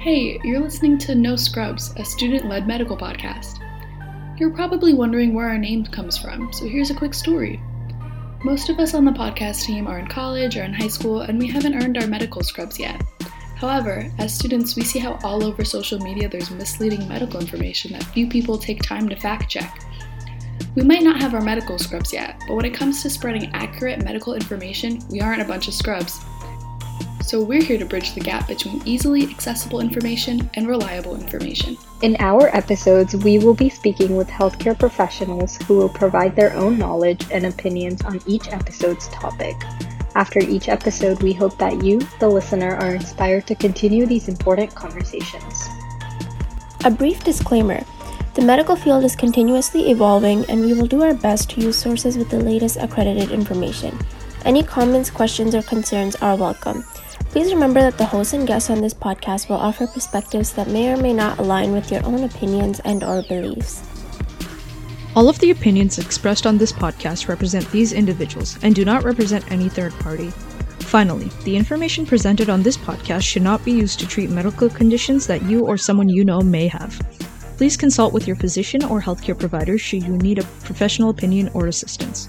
Hey, you're listening to No Scrubs, a student led medical podcast. You're probably wondering where our name comes from, so here's a quick story. Most of us on the podcast team are in college or in high school, and we haven't earned our medical scrubs yet. However, as students, we see how all over social media there's misleading medical information that few people take time to fact check. We might not have our medical scrubs yet, but when it comes to spreading accurate medical information, we aren't a bunch of scrubs. So we're here to bridge the gap between easily accessible information and reliable information. In our episodes, we will be speaking with healthcare professionals who will provide their own knowledge and opinions on each episode's topic. After each episode, we hope that you, the listener, are inspired to continue these important conversations. A brief disclaimer the medical field is continuously evolving, and we will do our best to use sources with the latest accredited information. Any comments, questions, or concerns are welcome. Please remember that the hosts and guests on this podcast will offer perspectives that may or may not align with your own opinions and or beliefs. All of the opinions expressed on this podcast represent these individuals and do not represent any third party. Finally, the information presented on this podcast should not be used to treat medical conditions that you or someone you know may have. Please consult with your physician or healthcare provider should you need a professional opinion or assistance.